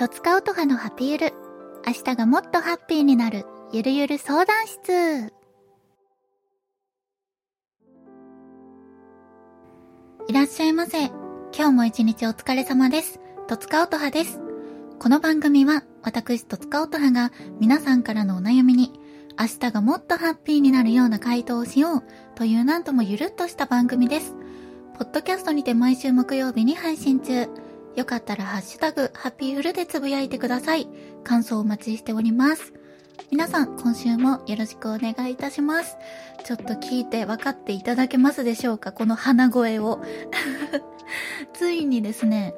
とつかうとはのハピゆる。明日がもっとハッピーになる、ゆるゆる相談室。いらっしゃいませ。今日も一日お疲れ様です。とつかおとはです。この番組は、私とつかおとはが皆さんからのお悩みに、明日がもっとハッピーになるような回答をしようというなんともゆるっとした番組です。ポッドキャストにて毎週木曜日に配信中。よかったらハッシュタグ、ハッピーフルでつぶやいてください。感想お待ちしております。皆さん、今週もよろしくお願いいたします。ちょっと聞いて分かっていただけますでしょうか？この鼻声を。ついにですね、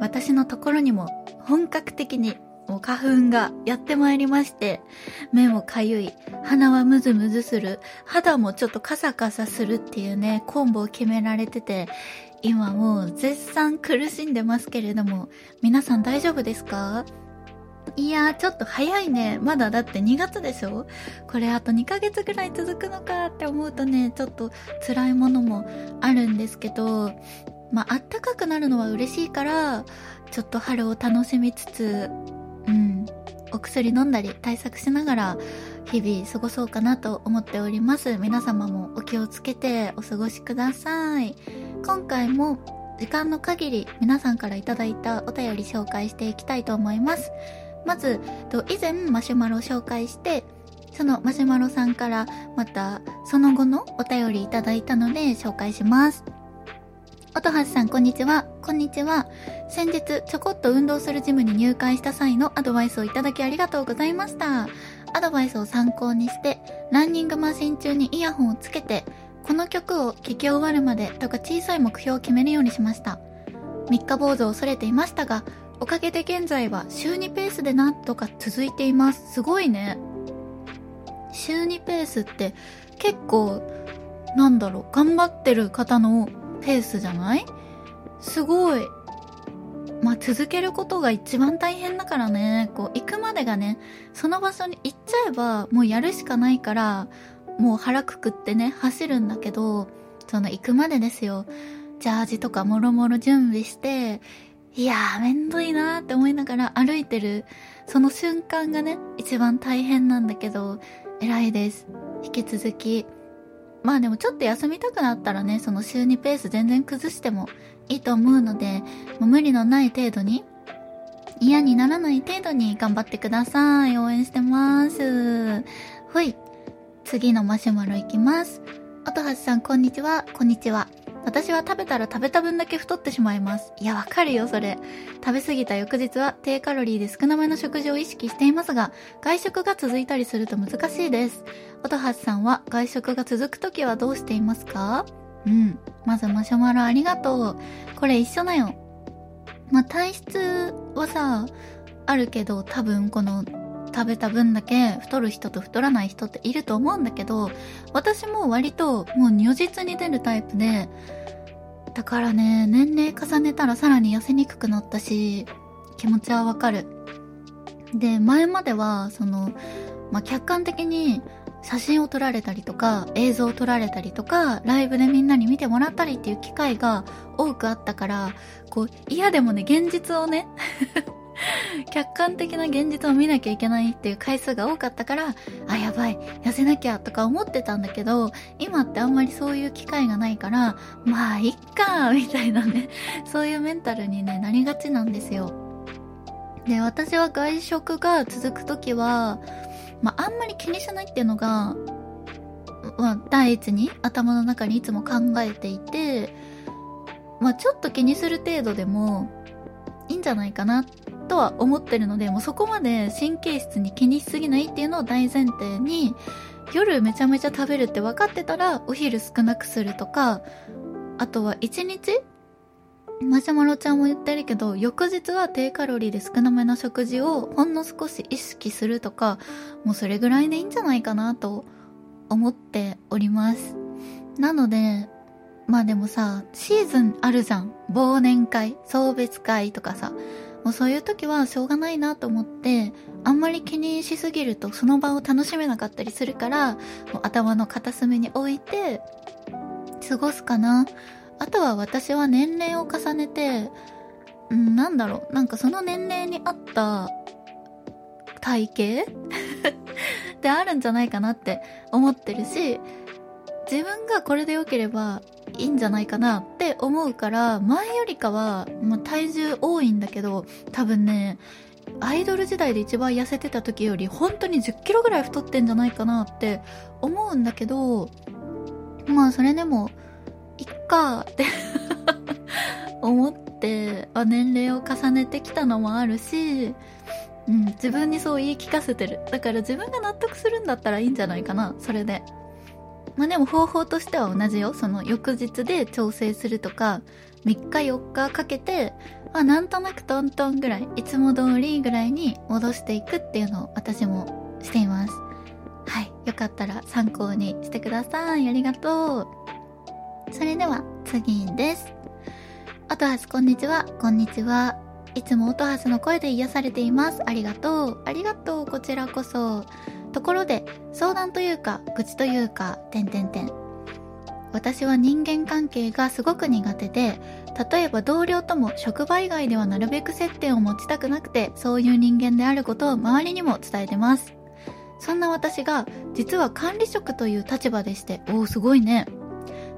私のところにも本格的にもう花粉がやってまいりまして、目もかゆい、鼻はムズムズする、肌もちょっとカサカサするっていうね、コンボを決められてて、今もう絶賛苦しんでますけれども、皆さん大丈夫ですか？いやー、ちょっと早いね。まだだって2月でしょ？これあと2ヶ月ぐらい続くのかって思うとね、ちょっと辛いものもあるんですけど、まあ、あったかくなるのは嬉しいから、ちょっと春を楽しみつつ、うん、お薬飲んだり対策しながら、日々過ごそうかなと思っております。皆様もお気をつけてお過ごしください。今回も時間の限り皆さんからいただいたお便り紹介していきたいと思います。まず、以前マシュマロを紹介して、そのマシュマロさんからまたその後のお便りいただいたので紹介します。音橋さん、こんにちは。こんにちは。先日、ちょこっと運動するジムに入会した際のアドバイスをいただきありがとうございました。アドバイスを参考にして、ランニングマシン中にイヤホンをつけて、この曲を聴き終わるまでとか小さい目標を決めるようにしました。三日坊主を恐れていましたが、おかげで現在は週2ペースでなんとか続いています。すごいね。週2ペースって結構、なんだろう、頑張ってる方のペースじゃない？すごい。まあ、続けることが一番大変だからね。こう、行くまでがね、その場所に行っちゃえば、もうやるしかないから、もう腹くくってね、走るんだけど、その行くまでですよ。ジャージとかもろもろ準備して、いやー、めんどいなーって思いながら歩いてる、その瞬間がね、一番大変なんだけど、偉いです。引き続き。まあでもちょっと休みたくなったらね、その週2ペース全然崩してもいいと思うので、もう無理のない程度に、嫌にならない程度に頑張ってください。応援してます。ほい。次のマシュマロいきます。音橋さん、こんにちは。こんにちは。私は食べたら食べた分だけ太ってしまいます。いや、わかるよ、それ。食べ過ぎた翌日は低カロリーで少なめの食事を意識していますが、外食が続いたりすると難しいです。音橋さんは外食が続くときはどうしていますか？うん。まずマシュマロありがとう。これ一緒だよ。まあ、体質はさ、あるけど、多分この食べた分だけ太る人と太らない人っていると思うんだけど、私も割ともう如実に出るタイプで、だからね、年齢重ねたらさらに痩せにくくなったし、気持ちはわかる。で、前までは、その、まあ、客観的に写真を撮られたりとか、映像を撮られたりとか、ライブでみんなに見てもらったりっていう機会が多くあったから、こう、嫌でもね、現実をね、客観的な現実を見なきゃいけないっていう回数が多かったから、あ、やばい、痩せなきゃとか思ってたんだけど、今ってあんまりそういう機会がないから、まあ、いっか、みたいなね、そういうメンタルにね、なりがちなんですよ。で、私は外食が続くときは、まあ、あんまり気にしないっていうのが、まあ、第一に頭の中にいつも考えていて、まあ、ちょっと気にする程度でもいいんじゃないかなっとは思ってるので、もうそこまで神経質に気にしすぎないっていうのを大前提に、夜めちゃめちゃ食べるって分かってたら、お昼少なくするとか、あとは一日マシュマロちゃんも言ってるけど、翌日は低カロリーで少なめの食事をほんの少し意識するとか、もうそれぐらいでいいんじゃないかなと思っております。なので、まあでもさ、シーズンあるじゃん。忘年会、送別会とかさ。もうそういう時はしょうがないなと思って、あんまり気にしすぎるとその場を楽しめなかったりするから、もう頭の片隅に置いて、過ごすかな。あとは私は年齢を重ねて、うんなんだろうなんかその年齢に合った体型？であるんじゃないかなって思ってるし自分がこれで良ければいいんじゃないかなって思うから前よりかは、まあ、体重多いんだけど多分ねアイドル時代で一番痩せてた時より本当に1 0キロぐらい太ってんじゃないかなって思うんだけどまあそれでもいっかって 思ってあ年齢を重ねてきたのもあるし、うん、自分にそう言い聞かせてる。だから自分が納得するんだったらいいんじゃないかなそれで。まあでも方法としては同じよ。その翌日で調整するとか3日4日かけてまあなんとなくトントンぐらいいつも通りぐらいに戻していくっていうのを私もしています。はい。よかったら参考にしてください。ありがとう。それでは次です。音ハスこんにちは。こんにちは。いつも音ハスの声で癒されています。ありがとう。ありがとう。こちらこそ。ところで相談というか愚痴というか点点点。私は人間関係がすごく苦手で例えば同僚とも職場以外ではなるべく接点を持ちたくなくてそういう人間であることを周りにも伝えてます。そんな私が実は管理職という立場でしておおすごいね。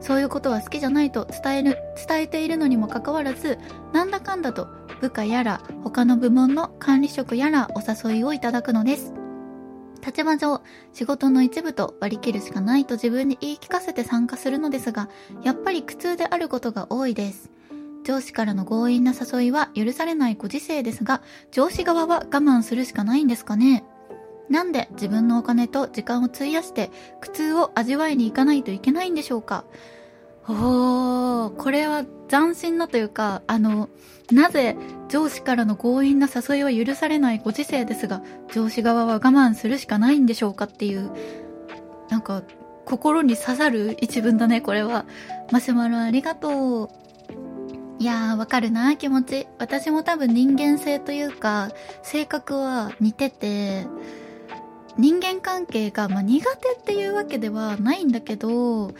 そういうことは好きじゃないと伝える伝えているのにもかかわらずなんだかんだと部下やら他の部門の管理職やらお誘いをいただくのです。立場上、仕事の一部と割り切るしかないと自分に言い聞かせて参加するのですが、やっぱり苦痛であることが多いです。上司からの強引な誘いは許されないご時世ですが、上司側は我慢するしかないんですかねなんで自分のお金と時間を費やして苦痛を味わいに行かないといけないんでしょうかおー、これは斬新なというか、あの、なぜ上司からの強引な誘いは許されないご時世ですが、上司側は我慢するしかないんでしょうかっていう、なんか、心に刺さる一文だね、これは。マシュマロありがとう。いやー、わかるな、気持ち。私も多分人間性というか、性格は似てて、人間関係が、まあ、苦手っていうわけではないんだけど、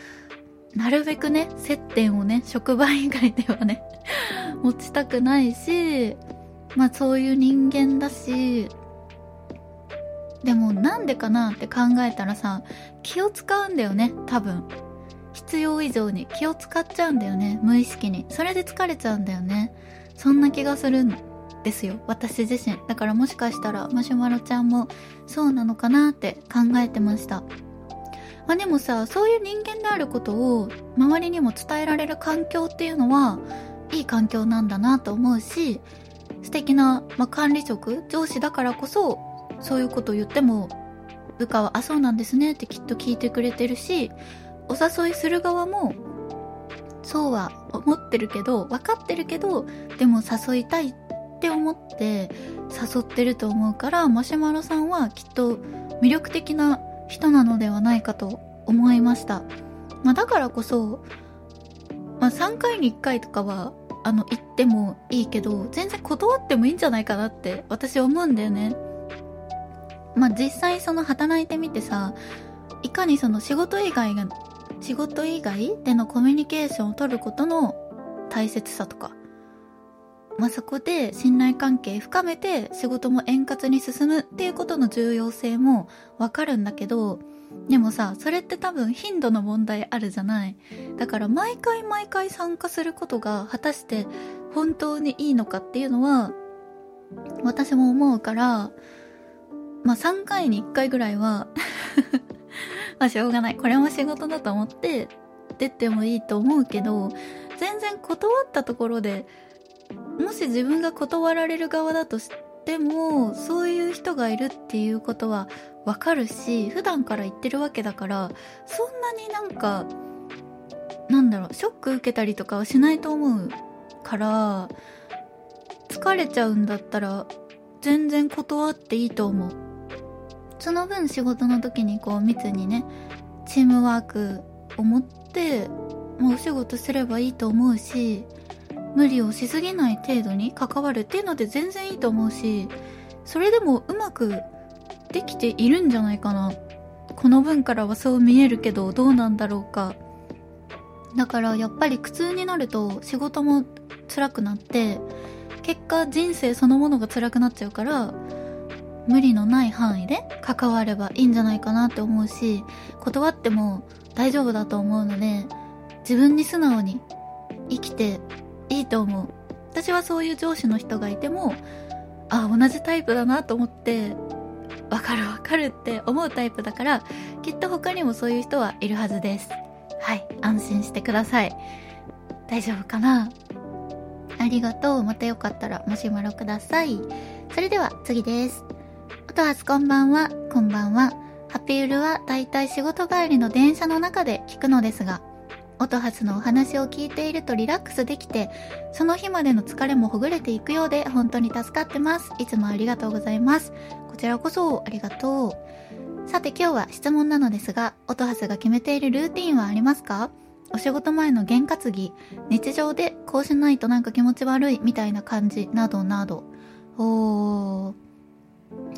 なるべくね、接点をね、職場以外ではね、持ちたくないし、まあそういう人間だし、でもなんでかなって考えたらさ、気を使うんだよね、多分。必要以上に気を使っちゃうんだよね、無意識に。それで疲れちゃうんだよね。そんな気がするんですよ、私自身。だからもしかしたらマシュマロちゃんもそうなのかなって考えてました。まあでもさ、そういう人間であることを周りにも伝えられる環境っていうのは、いい環境なんだなと思うし、素敵な、まあ、管理職、上司だからこそ、そういうことを言っても、部下は、あ、そうなんですねってきっと聞いてくれてるし、お誘いする側も、そうは思ってるけど、分かってるけど、でも誘いたいって思って誘ってると思うから、マシュマロさんはきっと魅力的な人なのではないかと思いました。まあ、だからこそ、まあ、3回に1回とかは、あの、行ってもいいけど、全然断ってもいいんじゃないかなって私思うんだよね。まあ、実際その働いてみてさ、いかにその仕事以外が、仕事以外でのコミュニケーションを取ることの大切さとか、まあ、そこで信頼関係深めて仕事も円滑に進むっていうことの重要性もわかるんだけど、でもさ、それって多分頻度の問題あるじゃない。だから毎回毎回参加することが果たして本当にいいのかっていうのは、私も思うから、まあ3回に1回ぐらいは まあしょうがない。これも仕事だと思って出てもいいと思うけど、全然断ったところでもし自分が断られる側だとしてもそういう人がいるっていうことはわかるし普段から言ってるわけだからそんなになんかなんだろうショック受けたりとかはしないと思うから疲れちゃうんだったら全然断っていいと思う。その分仕事の時にこう密にねチームワークを持ってもうお仕事すればいいと思うし無理をしすぎない程度に関わるっていうので全然いいと思うしそれでもうまくできているんじゃないかな。この文からはそう見えるけどどうなんだろうか。だからやっぱり苦痛になると仕事も辛くなって結果人生そのものが辛くなっちゃうから無理のない範囲で関わればいいんじゃないかなって思うし断っても大丈夫だと思うので自分に素直に生きていいと思う。私はそういう上司の人がいてもあ同じタイプだなと思ってわかるわかるって思うタイプだからきっと他にもそういう人はいるはずです。はい安心してください。大丈夫かな？ありがとう。またよかったらマシュマロください。それでは次です。音はすこんばんはこんばんは。ハピウルはだいたい仕事帰りの電車の中で聞くのですが音初のお話を聞いているとリラックスできて、その日までの疲れもほぐれていくようで本当に助かってます。いつもありがとうございます。こちらこそありがとう。さて今日は質問なのですが、音初が決めているルーティンはありますか？お仕事前の験担ぎ、日常でこうしないとなんか気持ち悪いみたいな感じなどなど。おー。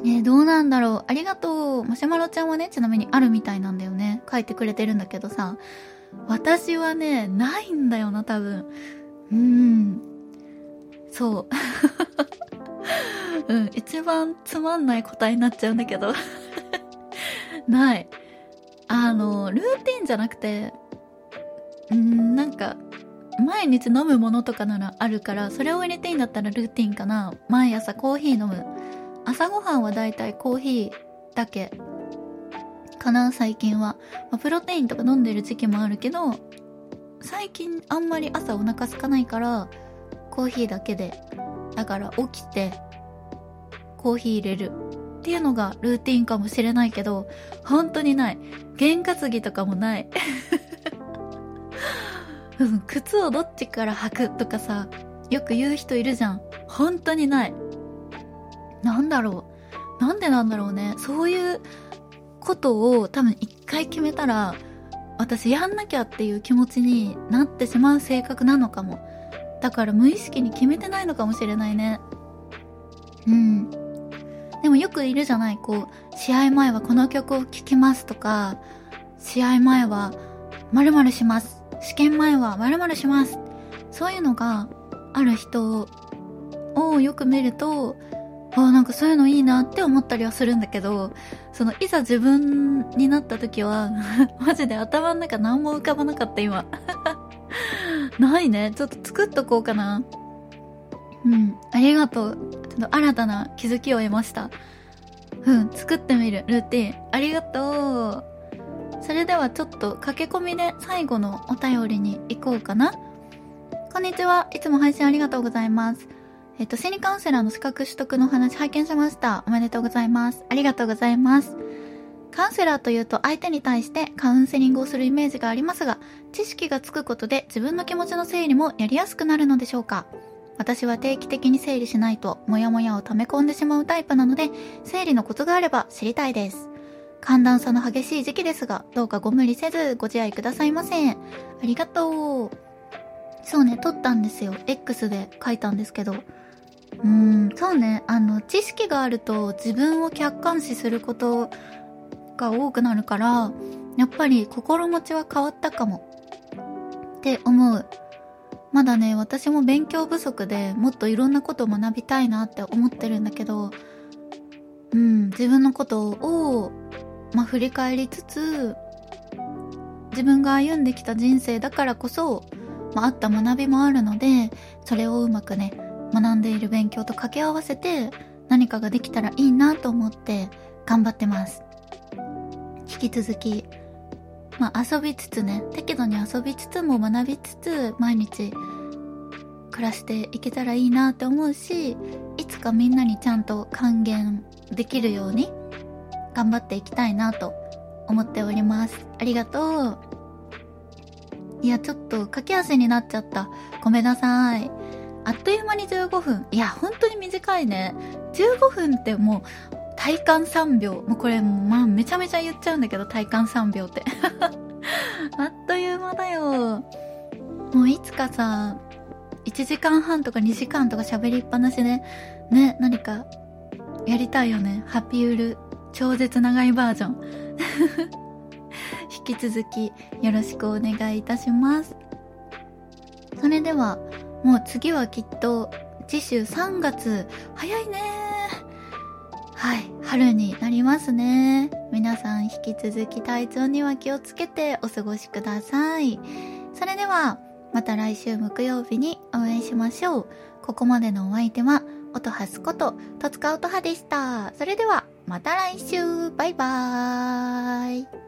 え、どうなんだろうありがとう。マシュマロちゃんはね、ちなみにあるみたいなんだよね。書いてくれてるんだけどさ。私はね、ないんだよな、多分。うん。そう。うん、一番つまんない答えになっちゃうんだけど ない。あの、ルーティンじゃなくて、うん、なんか、毎日飲むものとかならあるから、それを入れていいんだったらルーティンかな。毎朝コーヒー飲む。朝ごはんはだいたいコーヒーだけかな、最近は。まあ、プロテインとか飲んでる時期もあるけど、最近あんまり朝お腹空かないから、コーヒーだけで。だから起きて、コーヒー入れる。っていうのがルーティンかもしれないけど、本当にない。験担ぎとかもない。靴をどっちから履くとかさ、よく言う人いるじゃん。本当にない。なんだろう。なんでなんだろうね。そういうことを多分一回決めたら、私やんなきゃっていう気持ちになってしまう性格なのかも。だから無意識に決めてないのかもしれないね。うん。でもよくいるじゃない、こう、試合前はこの曲を聴きますとか、試合前は〇〇します。試験前は〇〇します。そういうのがある人をよく見ると、あなんかそういうのいいなって思ったりはするんだけど、そのいざ自分になった時は マジで頭の中何も浮かばなかった今 ないね。ちょっと作っとこうかな。うん。ありがとう。ちょっと新たな気づきを得ました。うん。作ってみる。ルーティン。ありがとう。それではちょっと駆け込みで最後のお便りに行こうかな。こんにちは。いつも配信ありがとうございます。えっと、心理カウンセラーの資格取得の話拝見しました。おめでとうございます。ありがとうございます。カウンセラーというと相手に対してカウンセリングをするイメージがありますが、知識がつくことで自分の気持ちの整理もやりやすくなるのでしょうか私は定期的に整理しないと、モヤモヤを溜め込んでしまうタイプなので、整理のコツがあれば知りたいです。寒暖差の激しい時期ですが、どうかご無理せずご自愛くださいませ。ありがとう。そうね、撮ったんですよ。X で書いたんですけど。うん、そうね。あの、知識があると自分を客観視することが多くなるから、やっぱり心持ちは変わったかも。って思う。まだね、私も勉強不足でもっといろんなことを学びたいなって思ってるんだけど、うん、自分のことを、まあ、振り返りつつ、自分が歩んできた人生だからこそ、まあ、あった学びもあるので、それをうまくね、学んでいる勉強と掛け合わせて何かができたらいいなと思って頑張ってます。引き続き、まあ遊びつつね、適度に遊びつつも学びつつ毎日暮らしていけたらいいなって思うし、いつかみんなにちゃんと還元できるように頑張っていきたいなと思っております。ありがとう。いや、ちょっと駆け足になっちゃった。ごめんなさい。あっという間に15分。いや、本当に短いね。15分ってもう、体感3秒。もうこれ、まあ、めちゃめちゃ言っちゃうんだけど、体感3秒って。あっという間だよ。もういつかさ、1時間半とか2時間とか喋りっぱなしで、ね、何か、やりたいよね。ハピウル、超絶長いバージョン。引き続き、よろしくお願いいたします。それでは、もう次はきっと次週3月。早いねはい、春になりますね。皆さん引き続き体調には気をつけてお過ごしください。それでは、また来週木曜日にお会いしましょう。ここまでのお相手は、音はすこと、戸塚音葉でした。それでは、また来週バイバーイ